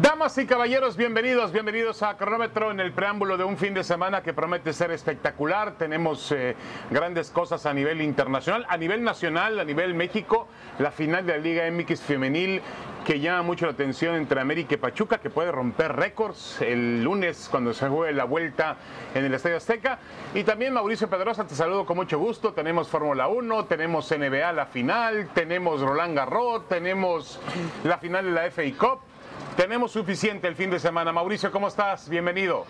Damas y caballeros, bienvenidos, bienvenidos a Cronómetro en el preámbulo de un fin de semana que promete ser espectacular. Tenemos eh, grandes cosas a nivel internacional, a nivel nacional, a nivel México, la final de la Liga MX femenil que llama mucho la atención entre América y Pachuca, que puede romper récords el lunes cuando se juegue la vuelta en el Estadio Azteca. Y también Mauricio Pedrosa, te saludo con mucho gusto. Tenemos Fórmula 1, tenemos NBA la final, tenemos Roland Garros, tenemos la final de la FA Cup. Tenemos suficiente el fin de semana. Mauricio, ¿cómo estás? Bienvenido.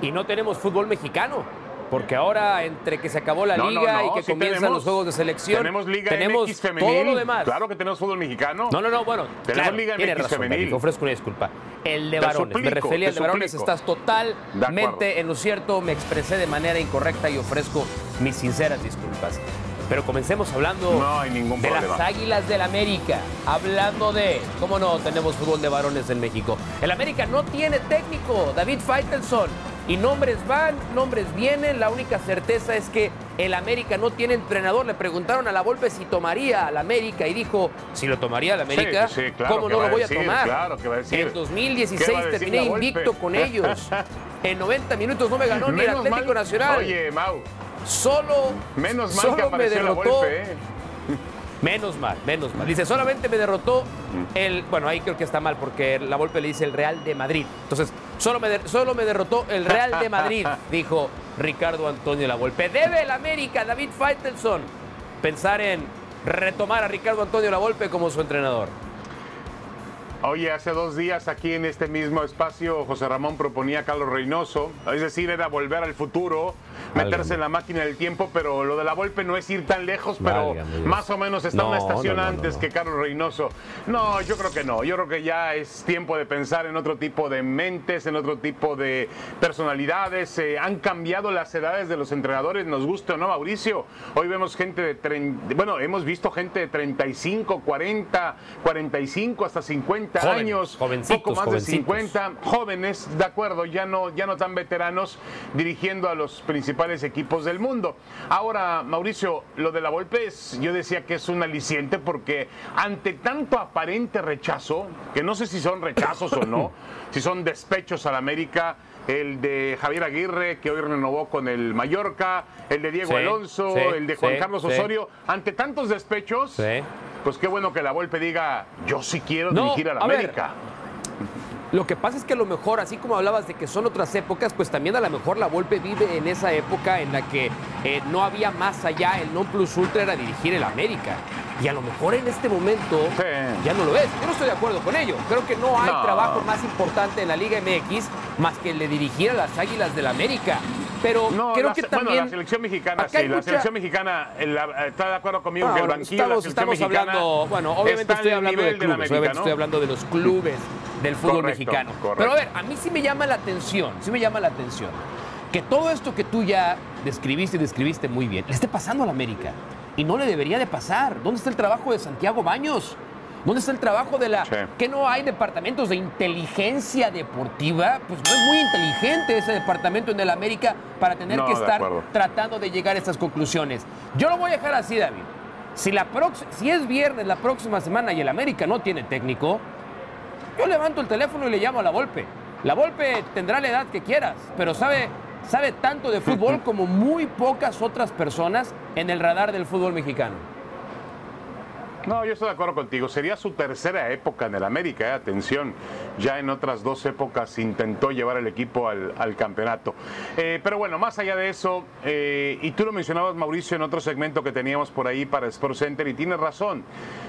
Y no tenemos fútbol mexicano. Porque ahora, entre que se acabó la No, liga no, y que sí comienzan tenemos- los juegos de selección, Tenemos Liga tenemos MX femenil. todo lo demás. Claro que tenemos fútbol mexicano. No, no, no, bueno, Tenemos claro, Liga MX razón, femenil. David, ofrezco una disculpa. El de Te varones, me suplico, refería al te de varones, estás totalmente en lo cierto, me expresé de manera incorrecta y ofrezco mis sinceras disculpas. Pero comencemos hablando No hay ningún de las. Águilas del América, hablando de, ¿cómo no? Tenemos fútbol de varones en México. El América no tiene técnico, David Faitelson. Y nombres van, nombres vienen. La única certeza es que el América no tiene entrenador. Le preguntaron a la Volpe si tomaría al América y dijo, si lo tomaría al América, Sí, sí, claro ¿cómo no lo a voy decir, a tomar? claro que va a decir. En ¿Qué 2016 va a decir terminé la invicto con ellos. En 90 minutos no me ganó ni el Atlético mal- Nacional. Oye, Mau, Solo, menos mal solo que me apareció la derrotó Volpe, ¿eh? Menos mal, menos mal. Dice, solamente me derrotó el. Bueno, ahí creo que está mal porque la Volpe le dice el Real de Madrid. Entonces, solo me, de- solo me derrotó el Real de Madrid, dijo Ricardo Antonio La Volpe. Debe el América, David Faitelson, pensar en retomar a Ricardo Antonio La Volpe como su entrenador. Oye, hace dos días aquí en este mismo espacio José Ramón proponía a Carlos Reynoso, es decir, era volver al futuro, meterse Válgame. en la máquina del tiempo, pero lo de la Volpe no es ir tan lejos, pero Válgame más o menos está No, una estación no, no, antes que Carlos Reynoso. No, yo creo que no, yo creo que ya es tiempo de pensar en otro tipo de mentes, en otro tipo de personalidades, eh, han cambiado las edades de los entrenadores, nos gusta o no, Mauricio, hoy vemos gente de, bueno, hemos visto gente de 35, 40, 45, hasta 50 Años, poco más de 50 jóvenes, de acuerdo, ya no, ya no tan veteranos dirigiendo a los principales equipos del mundo. Ahora, Mauricio, lo de la Volpe es, yo decía que es un aliciente porque ante tanto aparente rechazo, que no sé si son rechazos o no, si son despechos al América, el de Javier Aguirre, que hoy renovó con el Mallorca, el de Diego Sí, Alonso, sí, el de Juan sí, Carlos. Osorio, ante tantos despechos, pues qué bueno que la Volpe diga, yo sí quiero No, dirigir a la a ver, América. Lo que pasa es que a lo mejor, así como hablabas de que son otras épocas, pues también a lo mejor la Volpe vive en esa época en la que eh, no había más allá, el non plus ultra era dirigir el América. Y a lo mejor en este momento Sí. ya no lo es. Yo no estoy de acuerdo con ello. Creo que no hay No. trabajo más importante en la Liga MX más que el de dirigir a las Águilas del América. Pero No, creo la, que también... bueno, la selección mexicana sí, la selección mexicana la- está de acuerdo conmigo que el banquillo de la estamos, selección estamos mexicana hablando, bueno, obviamente estoy hablando de clubes, la obviamente estoy hablando de los clubes del fútbol Correcto, mexicano. correcto. Pero a ver, a mí sí me llama la atención, sí me llama la atención que todo esto que tú ya describiste y describiste muy bien, le esté pasando a la América. Y no le debería de pasar. ¿Dónde está el trabajo de Santiago Baños? ¿Dónde está el trabajo de la... Sí. que no hay departamentos de inteligencia deportiva? Pues no es muy inteligente ese departamento en el América para tener No, que estar acuerdo. tratando de llegar a estas conclusiones. Yo lo voy a dejar así, David. Si, la prox- si es viernes la próxima semana y el América no tiene técnico, yo levanto el teléfono y le llamo a la Volpe. La Volpe tendrá la edad que quieras, pero sabe, sabe tanto de fútbol como muy pocas otras personas en el radar del fútbol mexicano. No, yo estoy de acuerdo contigo. Sería su tercera época en el América, eh, atención. Ya en otras dos épocas intentó llevar el equipo al, campeonato. Eh, pero bueno, más allá de eso, eh, y tú lo mencionabas, Mauricio, en otro segmento que teníamos por ahí para Sports Center, y tienes razón.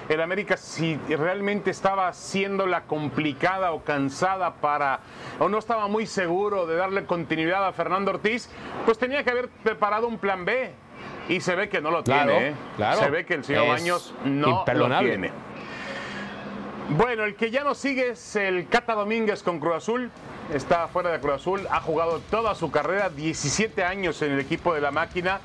El América, si realmente estaba haciéndola complicada o cansada para, o no estaba muy seguro de darle continuidad a Fernando Ortiz, pues tenía que haber preparado un plan B. Y se ve que no lo Claro, tiene. ¿eh? claro. Se ve que el señor Es Baños no lo tiene. Bueno, el que ya nos sigue es el Cata Domínguez con Cruz Azul. Está fuera de Cruz Azul, ha jugado toda su carrera, 17 años en el equipo de la máquina.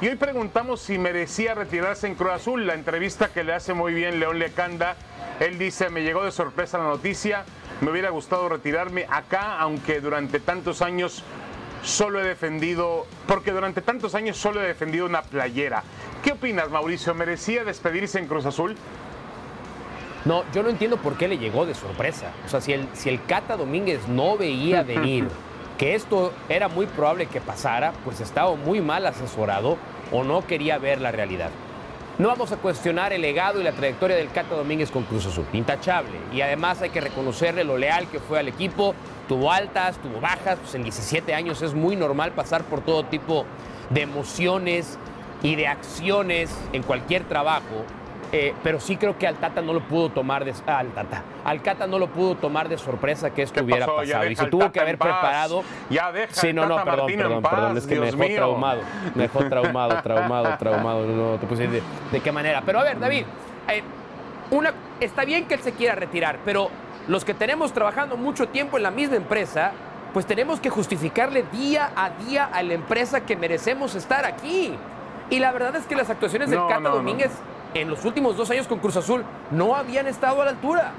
Y hoy preguntamos si merecía retirarse en Cruz Azul. La entrevista que le hace muy bien León Lecanda. Él dice, me llegó de sorpresa la noticia, me hubiera gustado retirarme acá, aunque durante tantos años solo he defendido, porque durante tantos años solo he defendido una playera. ¿Qué opinas, Mauricio? ¿Merecía despedirse en Cruz Azul? No, yo no entiendo por qué le llegó de sorpresa. O sea, si el, si el Cata Domínguez no veía venir que esto era muy probable que pasara, pues estaba muy mal asesorado o no quería ver la realidad. No vamos a cuestionar el legado y la trayectoria del Cata Domínguez con Cruz Azul, intachable. Y además hay que reconocerle lo leal que fue al equipo. Tuvo altas, tuvo bajas, pues en 17 años es muy normal pasar por todo tipo de emociones y de acciones en cualquier trabajo. Eh, pero sí creo que al Tata no lo pudo tomar de ah, al Tata, al Cata no lo pudo tomar de sorpresa que esto hubiera pasado y se tuvo que haber preparado. Ya deja Sí, no, no, perdón, perdón, perdón, es que me dejó traumado, me dejó traumado, traumado, traumado, no, no te puse de, de qué manera. Pero a ver, David, eh, una, está bien que él se quiera retirar, pero los que tenemos trabajando mucho tiempo en la misma empresa, pues tenemos que justificarle día a día a la empresa que merecemos estar aquí. Y la verdad es que las actuaciones del No, Cata no, no. Domínguez en los últimos dos años con Cruz Azul no habían estado a la altura.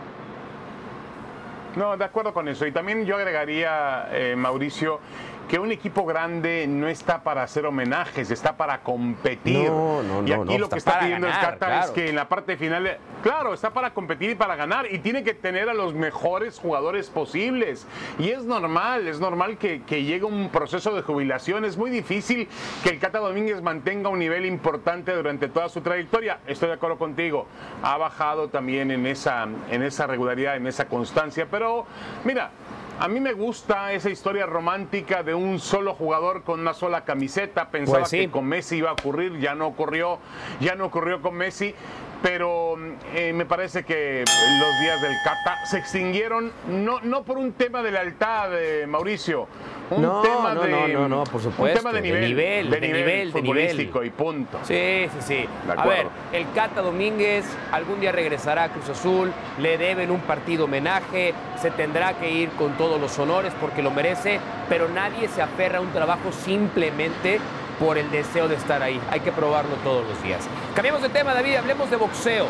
No, de acuerdo con eso. Y también yo agregaría, eh, Mauricio, que un equipo grande no está para hacer homenajes, está para competir. No, no, y no, aquí no, lo está que está para pidiendo ganar, el Cata claro. es que en la parte final, claro, está para competir y para ganar. Y tiene que tener a los mejores jugadores posibles. Y es normal, es normal que, que llegue un proceso de jubilación. Es muy difícil que el Cata Domínguez mantenga un nivel importante durante toda su trayectoria. Estoy de acuerdo contigo. Ha bajado también en esa, en esa regularidad, en esa constancia. Pero mira, a mí me gusta esa historia romántica de un solo jugador con una sola camiseta. Pensaba Pues sí. que con Messi iba a ocurrir, ya no ocurrió, ya no ocurrió con Messi. Pero eh, me parece que los días del Cata se extinguieron no, no por un tema de lealtad, de Mauricio, un No, tema no, de no, no, no, por un supuesto, tema de de nivel, de nivel, de nivel. y punto. Sí, sí, sí. A ver, el Cata Domínguez algún día regresará a Cruz Azul, le deben un partido homenaje, se tendrá que ir con todos los honores porque lo merece, pero nadie se aferra a un trabajo simplemente por el deseo de estar ahí. Hay que probarlo todos los días. Cambiemos de tema, David, hablemos de boxeo.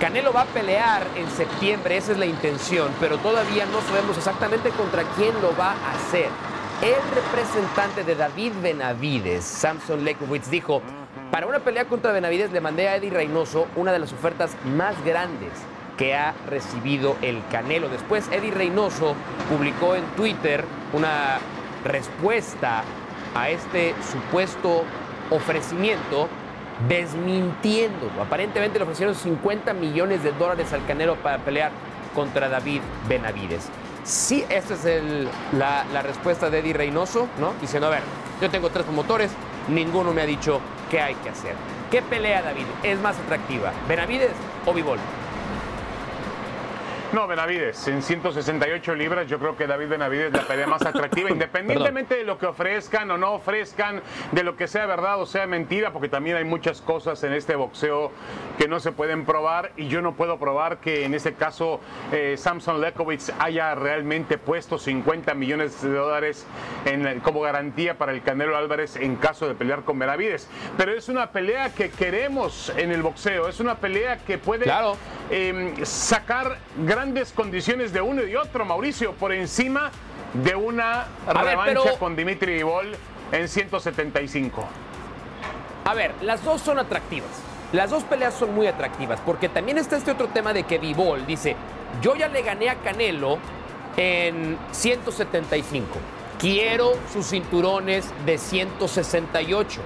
Canelo va a pelear en septiembre, esa es la intención, pero todavía no sabemos exactamente contra quién lo va a hacer. El representante de David Benavides, Samson Lekowitz, dijo, para una pelea contra Benavides le mandé a Eddie Reynoso una de las ofertas más grandes que ha recibido el Canelo. Después Eddie Reynoso publicó en Twitter una respuesta a este supuesto ofrecimiento desmintiéndolo. Aparentemente le ofrecieron 50 millones de dólares al Canelo para pelear contra David Benavides. Sí, esta es la, respuesta de Eddie Reynoso, ¿no? Diciendo, a ver, yo tengo tres promotores, ninguno me ha dicho qué hay que hacer. ¿Qué pelea, David, es más atractiva? ¿Benavides o Vivol? No, Benavides, en 168 libras yo creo que David Benavides es la pelea más atractiva, independientemente de lo que ofrezcan o no ofrezcan, de lo que sea verdad o sea mentira, porque también hay muchas cosas en este boxeo que no se pueden probar y yo no puedo probar que en este caso eh, Samson Lekowitz haya realmente puesto 50 millones de dólares en como garantía para el Canelo Álvarez en caso de pelear con Benavides. Pero es una pelea que queremos en el boxeo, es una pelea que puede Claro. eh, sacar grandes condiciones de uno y de otro, Mauricio, por encima de una revancha pero- con Dimitri Vivol en 175. A ver, las dos son atractivas. Las dos peleas son muy atractivas, porque también está este otro tema de que Vivol dice, yo ya le gané a Canelo en 175. Quiero sus cinturones de 168.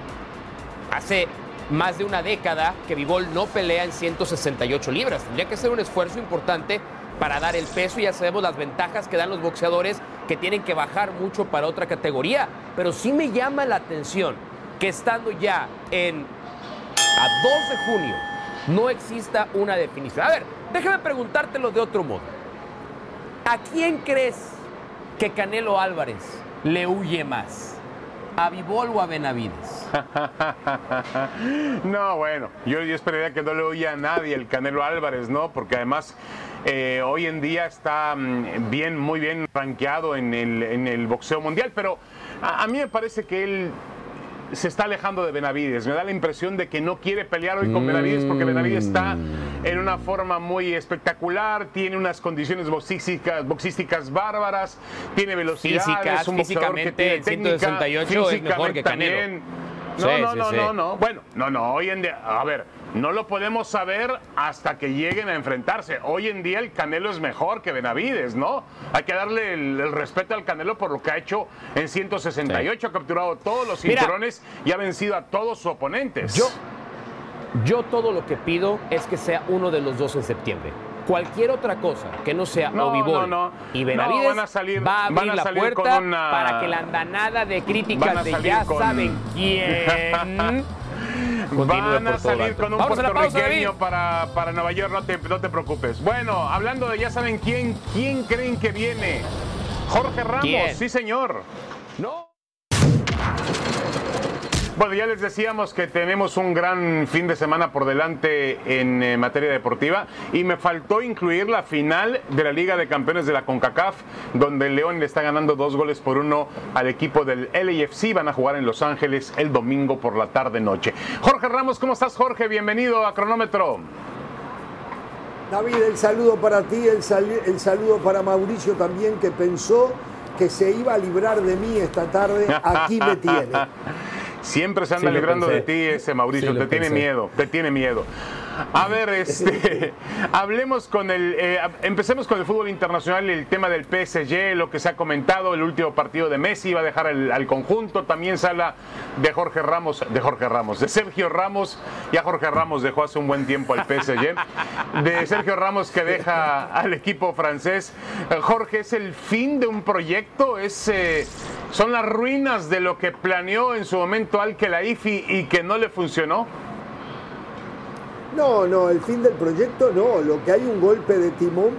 Hace más de una década que Vivol no pelea en 168 libras. Tendría que ser un esfuerzo importante para dar el peso y ya sabemos las ventajas que dan los boxeadores que tienen que bajar mucho para otra categoría. Pero sí me llama la atención que estando ya en a 2 de junio no exista una definición. A ver, déjame preguntártelo de otro modo. ¿A quién crees que Canelo Álvarez le huye más? ¿A Vivol o a Benavides? No, bueno, yo, yo esperaría que no le oía a nadie el Canelo Álvarez, ¿no? Porque además eh, hoy en día está mm, bien, muy bien rankeado en el, en el boxeo mundial, pero a, a mí me parece que él se está alejando de Benavides. Me da la impresión de que no quiere pelear hoy con Benavides porque Benavides está en una forma muy espectacular, tiene unas condiciones boxísticas, boxísticas bárbaras, tiene velocidad, Físicas, es un boxeador que físicamente, tiene el técnica, 168 es mejor que físicamente Canelo. también. No, Sí, no, sí, no, sí. no, no. Bueno, no, no. Hoy en día, a ver, no lo podemos saber hasta que lleguen a enfrentarse. Hoy en día el Canelo es mejor que Benavides, ¿no? Hay que darle el, respeto al Canelo por lo que ha hecho en 168, ha capturado todos los cinturones y ha vencido a todos sus oponentes. Yo, yo todo lo que pido es que sea uno de los dos en septiembre. Cualquier otra cosa que no sea no, y Benavides a salir, va a abrir la puerta para que la andanada de críticas de ya saben quién Van a salir con un puertorriqueño para, para Nueva York, no te, no te preocupes. Bueno, hablando de ya saben quién, ¿quién creen que viene? Jorge Ramos, sí señor. No. Bueno, ya les decíamos que tenemos un gran fin de semana por delante en eh, materia deportiva y me faltó incluir la final de la Liga de Campeones de la CONCACAF, donde el León le está ganando dos goles por uno al equipo del LAFC. Van a jugar en Los Ángeles el domingo por la tarde-noche. Jorge Ramos, ¿cómo estás, Jorge? Bienvenido a Cronómetro. David, el saludo para ti, el, el saludo para Mauricio también, que pensó que se iba a librar de mí esta tarde. Aquí me tiene. Siempre se anda librando de ti ese Mauricio, te tiene miedo, te tiene miedo. A ver, este, hablemos con el, eh, empecemos con el fútbol internacional, el tema del PSG, lo que se ha comentado, el último partido de Messi va a dejar al conjunto, también sala de Jorge Ramos, de Jorge Ramos, de Sergio Ramos, ya Jorge Ramos dejó hace un buen tiempo al PSG, de Sergio Ramos que deja al equipo francés. Jorge, ¿es el fin de un proyecto? ¿Es, eh, ¿Son las ruinas de lo que planeó en su momento Al Khelaifi y que no le funcionó? No, no, el fin del proyecto no. Lo que hay un golpe de timón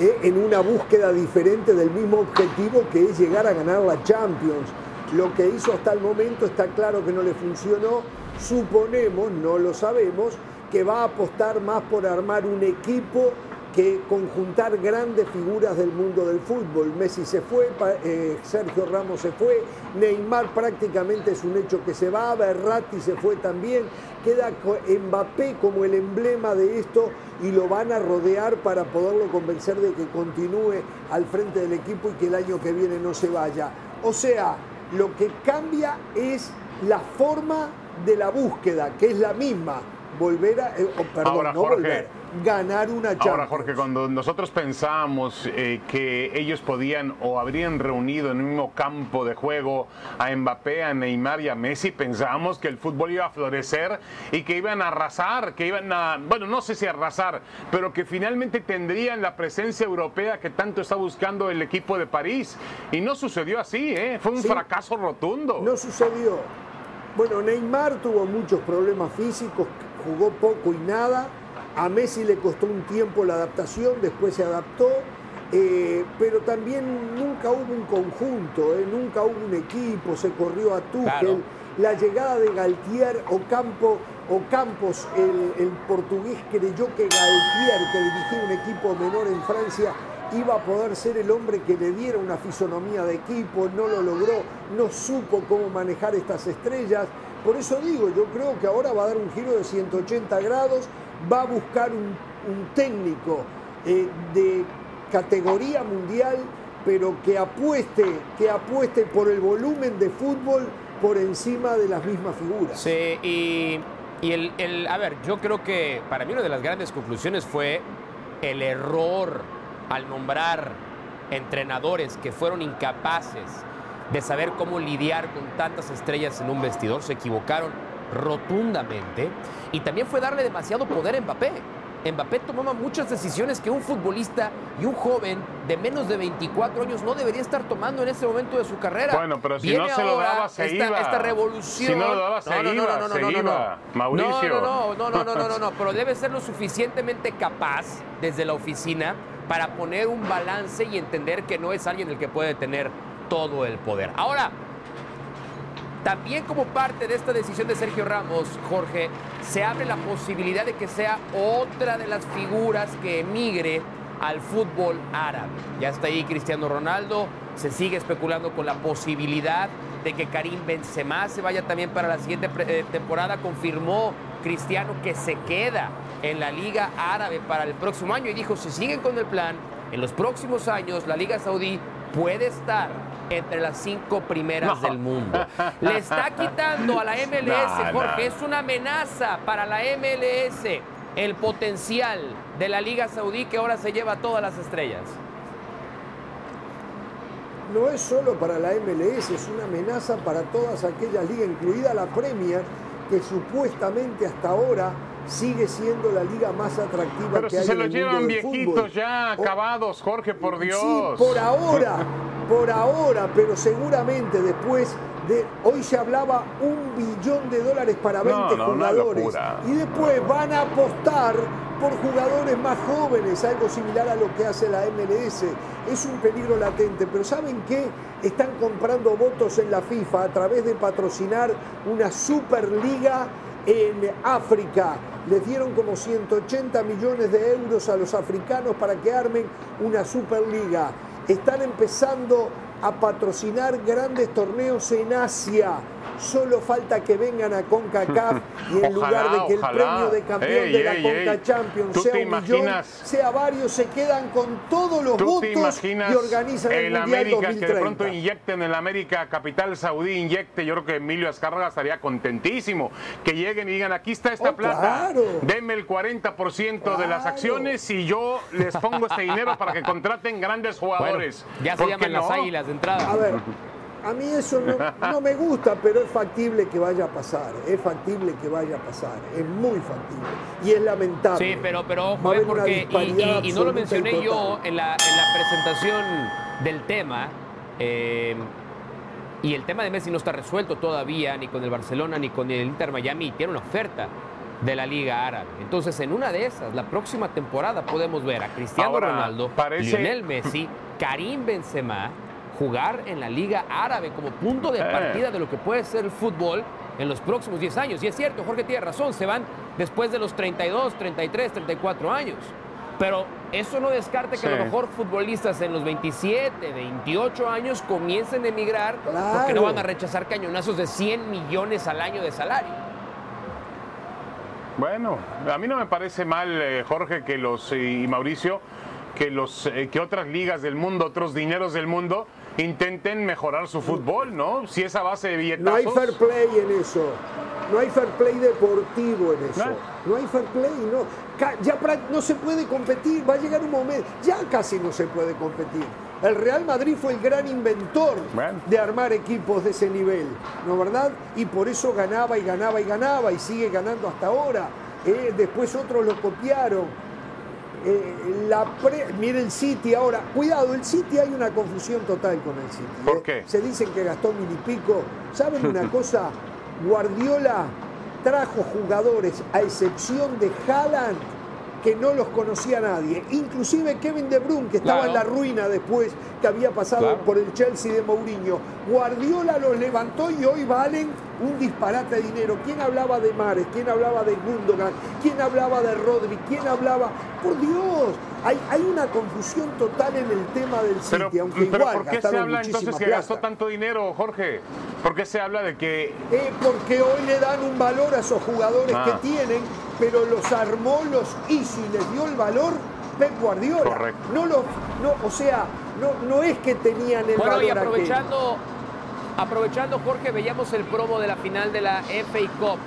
eh, en una búsqueda diferente del mismo objetivo que es llegar a ganar la Champions. Lo que hizo hasta el momento está claro que no le funcionó. Suponemos, no lo sabemos, que va a apostar más por armar un equipo que conjuntar grandes figuras del mundo del fútbol. Messi se fue, eh, Sergio Ramos se fue, Neymar prácticamente es un hecho que se va, Berratti se fue también, queda Mbappé como el emblema de esto y lo van a rodear para poderlo convencer de que continúe al frente del equipo y que el año que viene no se vaya. O sea, lo que cambia es la forma de la búsqueda, que es la misma. Volver a, eh, perdón, no volver ganar una Champions. Ahora, Jorge, cuando nosotros pensábamos eh, que ellos podían o habrían reunido en un mismo campo de juego a Mbappé, a Neymar y a Messi, pensábamos que el fútbol iba a florecer y que iban a arrasar, que iban a, bueno, no sé si arrasar, pero que finalmente tendrían la presencia europea que tanto está buscando el equipo de París. Y no sucedió así, ¿eh? fue un fracaso rotundo. No sucedió. Bueno, Neymar tuvo muchos problemas físicos, jugó poco y nada a Messi le costó un tiempo la adaptación, después se adaptó, eh, pero también nunca hubo un conjunto, eh, nunca hubo un equipo, se corrió a Tuchel. La llegada de Galtier o Campo o Campos, el, portugués creyó que Galtier, que dirigía un equipo menor en Francia, iba a poder ser el hombre que le diera una fisonomía de equipo, no lo logró, no supo cómo manejar estas estrellas. Por eso digo, yo creo que ahora va a dar un giro de 180 grados va a buscar un, técnico eh, de categoría mundial, pero que apueste, que apueste por el volumen de fútbol por encima de las mismas figuras. Sí, y, el, el, a ver, yo creo que para mí una de las grandes conclusiones fue el error al nombrar entrenadores que fueron incapaces de saber cómo lidiar con tantas estrellas en un vestidor, se equivocaron rotundamente y también fue darle demasiado poder a Mbappé. Mbappé tomaba muchas decisiones que un futbolista y un joven de menos de 24 años no debería estar tomando en ese momento de su carrera. Bueno, pero si no se lo daba, se esta, iba. Esta revolución. Si no lo daba, se no, no, iba, no, no, no, no, Mauricio. No, no, no, no, no, no, no, pero debe ser lo suficientemente capaz desde la oficina para poner un balance y entender que no es alguien el que puede tener todo el poder. Ahora, también como parte de esta decisión de Sergio Ramos, Jorge, se abre la posibilidad de que sea otra de las figuras que emigre al fútbol árabe. Ya está ahí Cristiano Ronaldo, se sigue especulando con la posibilidad de que Karim Benzema se vaya también para la siguiente eh, temporada. Confirmó Cristiano que se queda en la Liga Árabe para el próximo año y dijo, si siguen con el plan, en los próximos años la Liga Saudí puede estar entre las cinco primeras del mundo. Le está quitando a la MLS, Jorge, es una amenaza para la MLS el potencial de la Liga Saudí que ahora se lleva todas las estrellas. No es solo para la MLS, es una amenaza para todas aquellas ligas, incluida la Premier, que supuestamente hasta ahora sigue siendo la liga más atractiva Pero que si hay se en lo el llevan viejitos ya, O- acabados, Jorge, por Dios. Sí, por ahora, por ahora, pero seguramente después de hoy se hablaba un billón de dólares para 20 no, una jugadores y después van a apostar por jugadores más jóvenes, algo similar a lo que hace la MLS. Es un peligro latente, pero ¿saben qué? Están comprando votos en la FIFA a través de patrocinar una Superliga en África. Les dieron como 180 millones de euros a los africanos para que armen una Superliga. Están empezando a patrocinar grandes torneos en Asia. Solo falta que vengan a CONCACAF y en Ojalá, lugar de que el ojalá. premio de campeón Ey, de la ey, CONCA ey. Champions ¿Tú sea un millón, sea varios, se quedan con todos los ¿Tú te votos y organizan el, el Mundial América que 2030. de pronto inyecten en la América capital saudí, inyecte? Yo creo que Emilio Azcárraga estaría contentísimo. Que lleguen y digan, aquí está esta Oh, plata, claro. denme el 40% de las Claro. acciones y yo les pongo este dinero para que contraten grandes Bueno, jugadores. ya se ¿Por qué llaman las águilas de entrada. A ver, a mí eso no, no me gusta, pero es factible que vaya a pasar. Es factible que vaya a pasar. Es muy factible. Y es lamentable. Sí, pero, pero ojo, a eh, porque, y, disparidad y- y no lo mencioné yo en la, en la presentación del tema, eh, y el tema de Messi no está resuelto todavía, ni con el Barcelona, ni con el Inter Miami, tiene una oferta de la Liga Árabe. Entonces, en una de esas, la próxima temporada podemos ver a Cristiano Ahora, Ronaldo, parece- Lionel Messi, Karim Benzema, jugar en la Liga Árabe como punto de partida de lo que puede ser el fútbol en los próximos 10 años. Y es cierto, Jorge tiene razón, se van después de los 32, 33, 34 años. Pero eso no descarte que a lo mejor futbolistas en los 27, 28 años comiencen a emigrar porque no van a rechazar cañonazos de 100 millones al año de salario. Bueno, a mí no me parece mal, eh, Jorge, que los y Mauricio, que los eh, que otras ligas del mundo, otros dineros del mundo intenten mejorar su fútbol, ¿no? Si esa base de billetazos. No hay fair play en eso. No hay fair play deportivo en eso. No. No hay fair play, no. Ya no se puede competir. Va a llegar un momento. Ya casi no se puede competir. El Real Madrid fue el gran inventor Bueno. de armar equipos de ese nivel, ¿no verdad? Y por eso ganaba y ganaba y ganaba y sigue ganando hasta ahora. Eh, después otros lo copiaron. Eh, la pre- mire el City ahora. Cuidado, el City hay una confusión total con el City. ¿Por ¿eh? qué? Se dicen que gastó mil y pico. ¿Saben una cosa? Guardiola trajo jugadores, a excepción de Haaland, que no los conocía nadie. Inclusive Kevin De Bruyne, que estaba Claro. en la ruina después, que había pasado Claro. por el Chelsea de Mourinho. Guardiola los levantó y hoy valen un disparate de dinero. ¿Quién hablaba de Mares? ¿Quién hablaba de Gundogan? ¿Quién hablaba de Rodri? ¿Quién hablaba? Por Dios, hay, hay una confusión total en el tema del City, Pero, aunque pero igual ¿por qué se habla entonces que plata. gastó tanto dinero, Jorge? ¿Por qué se habla de que Eh, porque hoy le dan un valor a esos jugadores Ah. que tienen, pero los armó, los hizo y les dio el valor Pep Guardiola. Correcto. No los, no, o sea, no, no es que tenían el Bueno, valor y aquel. aprovechando, aprovechando, Jorge, veíamos el promo de la final de la FA Cup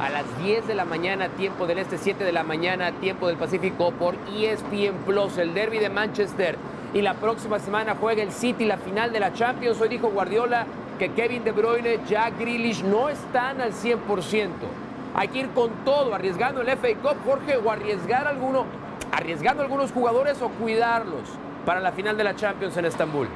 a las 10 de la mañana, tiempo del este, 7 de la mañana, tiempo del Pacífico, por ESPN Plus, el derby de Manchester. Y la próxima semana juega el City la final de la Champions. Hoy dijo Guardiola que Kevin De Bruyne, Jack Grealish no están al 100%. Hay que ir con todo, arriesgando el FA Cup, Jorge, o arriesgar alguno, arriesgando algunos jugadores o cuidarlos para la final de la Champions en Estambul.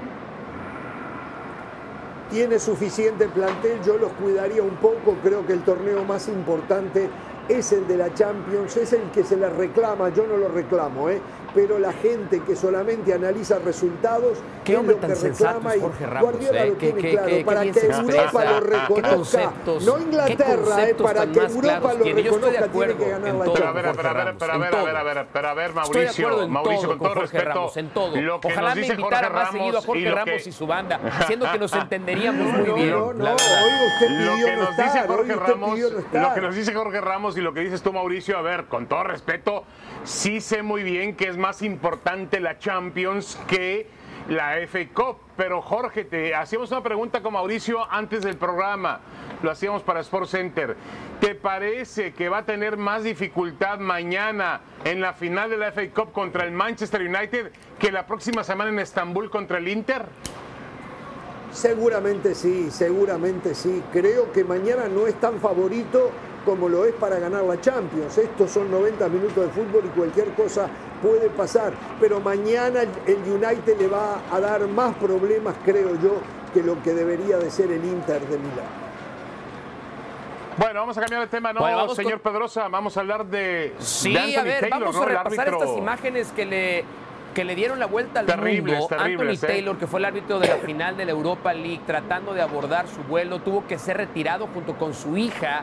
tiene suficiente plantel, yo los cuidaría un poco, creo que el torneo más importante es el de la Champions, es el que se les reclama, yo no lo reclamo, ¿eh? pero la gente que solamente analiza resultados Qué es hombre lo tan que sensato reclama es y Jorge Ramos, Guardiola ¿eh? lo Qué- tiene qué- claro, qué- para que Europa lo reconozca, conceptos- no qué Inglaterra, ¿eh? conceptos para tan que Europa lo tiene. Reconozca tiene que ganar la todo. Pero a Champions. ver, pero a ver, pero a ver, a ver, a ver, pero a ver, Mauricio, Mauricio, con con todo Jorge respeto, Ramos, en todo. lo que Ojalá nos me invitara Jorge más seguido a y Jorge lo Ramos y su banda, siendo que nos entenderíamos muy No, bien. no, no, la verdad. hoy usted lo pidió que no nos dice estar, hoy Jorge usted Ramos, pidió no lo estar. que nos dice Jorge Ramos y lo que dices tú, Mauricio, a ver, con todo respeto, sí sé muy bien que es más importante la Champions que la FA Cup. Pero Jorge, te hacíamos una pregunta con Mauricio antes del programa. Lo hacíamos para Sports Center. ¿Te parece que va a tener más dificultad mañana en la final de la FA Cup contra el Manchester United que la próxima semana en Estambul contra el Inter? Seguramente sí, seguramente sí. Creo que mañana no es tan favorito como lo es para ganar la Champions. Estos son 90 minutos de fútbol y cualquier cosa puede pasar. Pero mañana el United le va a dar más problemas, creo yo, que lo que debería de ser el Inter de Milán. Bueno, vamos a cambiar de tema, ¿no, señor Pedrosa? Vamos a hablar de. Sí, a ver, vamos a repasar estas imágenes que le que le dieron la vuelta al mundo. Anthony ¿eh? Taylor, que fue el árbitro de la final de la Europa League, tratando de abordar su vuelo, tuvo que ser retirado junto con su hija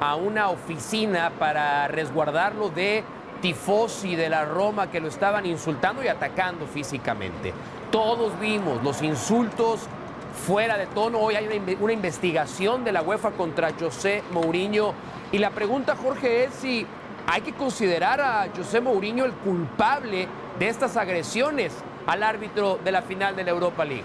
a una oficina para resguardarlo de tifosi de la Roma que lo estaban insultando y atacando físicamente. Todos vimos los insultos fuera de tono. Hoy hay una investigación de la UEFA contra José Mourinho. Y la pregunta, Jorge, es si hay que considerar a José Mourinho el culpable de estas agresiones al árbitro de la final de la Europa League.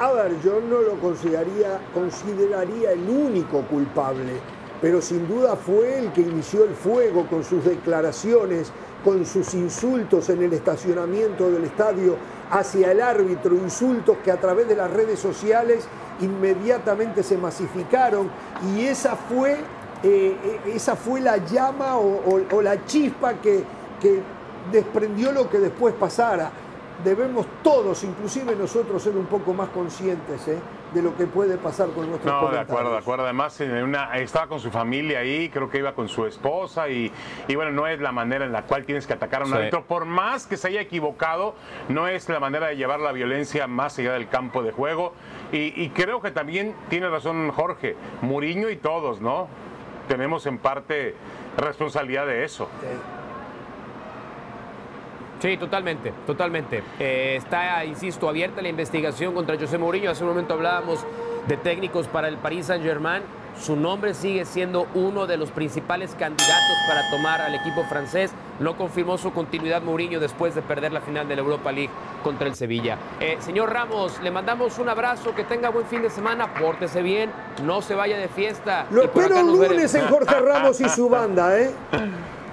A ver, yo no lo consideraría, consideraría el único culpable, pero sin duda fue el que inició el fuego con sus declaraciones, con sus insultos en el estacionamiento del estadio hacia el árbitro, insultos que a través de las redes sociales inmediatamente se masificaron y esa fue, eh, esa fue la llama o, la chispa que, que desprendió lo que después pasara debemos todos, inclusive nosotros, ser un poco más conscientes ¿eh? de lo que puede pasar con nuestros No, de acuerdo, de acuerdo. Además, estaba con su familia ahí, creo que iba con su esposa y, bueno, no es la manera en la cual tienes que atacar a un árbitro. Por más que se haya equivocado, no es la manera de llevar la violencia más allá del campo de juego. Y, creo que también tiene razón Jorge, Muriño y todos, ¿no? Tenemos en parte responsabilidad de eso. Sí, totalmente, totalmente. Eh, está, insisto, abierta la investigación contra José Mourinho. Hace un momento hablábamos de técnicos para el Paris Saint-Germain. Su nombre sigue siendo uno de los principales candidatos para tomar al equipo francés. No confirmó su continuidad Mourinho después de perder la final de la Europa League contra el Sevilla. Eh, señor Ramos, le mandamos un abrazo, que tenga buen fin de semana, pórtese bien, no se vaya de fiesta. Lo espero el lunes en Jorge Ramos y su banda, ¿eh?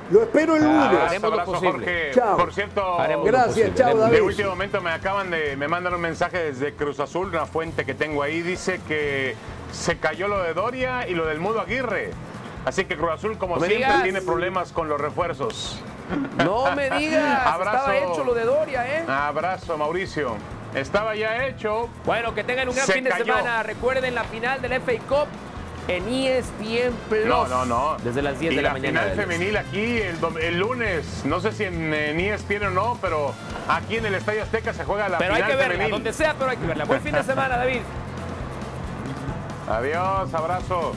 Lo espero el lunes. haremos lo posible. Chao. Por cierto, gracias, chao David. De último momento me acaban de, me mandan un mensaje desde Cruz Azul, una fuente que tengo ahí, dice que se cayó lo de Doria y lo del Mudo Aguirre. Así que Cruz Azul, como siempre, tiene problemas con los refuerzos. No me digas, Abrazo. estaba hecho lo de Doria, ¿eh? Abrazo, Mauricio. Estaba ya hecho. Bueno, que tengan un gran fin de semana. Recuerden la final del FA Cup en ESPN Plus. No, no, no. Desde las 10 de la, mañana. final femenil aquí el, lunes, no sé si en, ESPN o no, pero aquí en el Estadio Azteca se juega la pero final Pero hay que verla, donde sea, pero hay que verla. Buen fin de semana, David. Adiós, abrazo.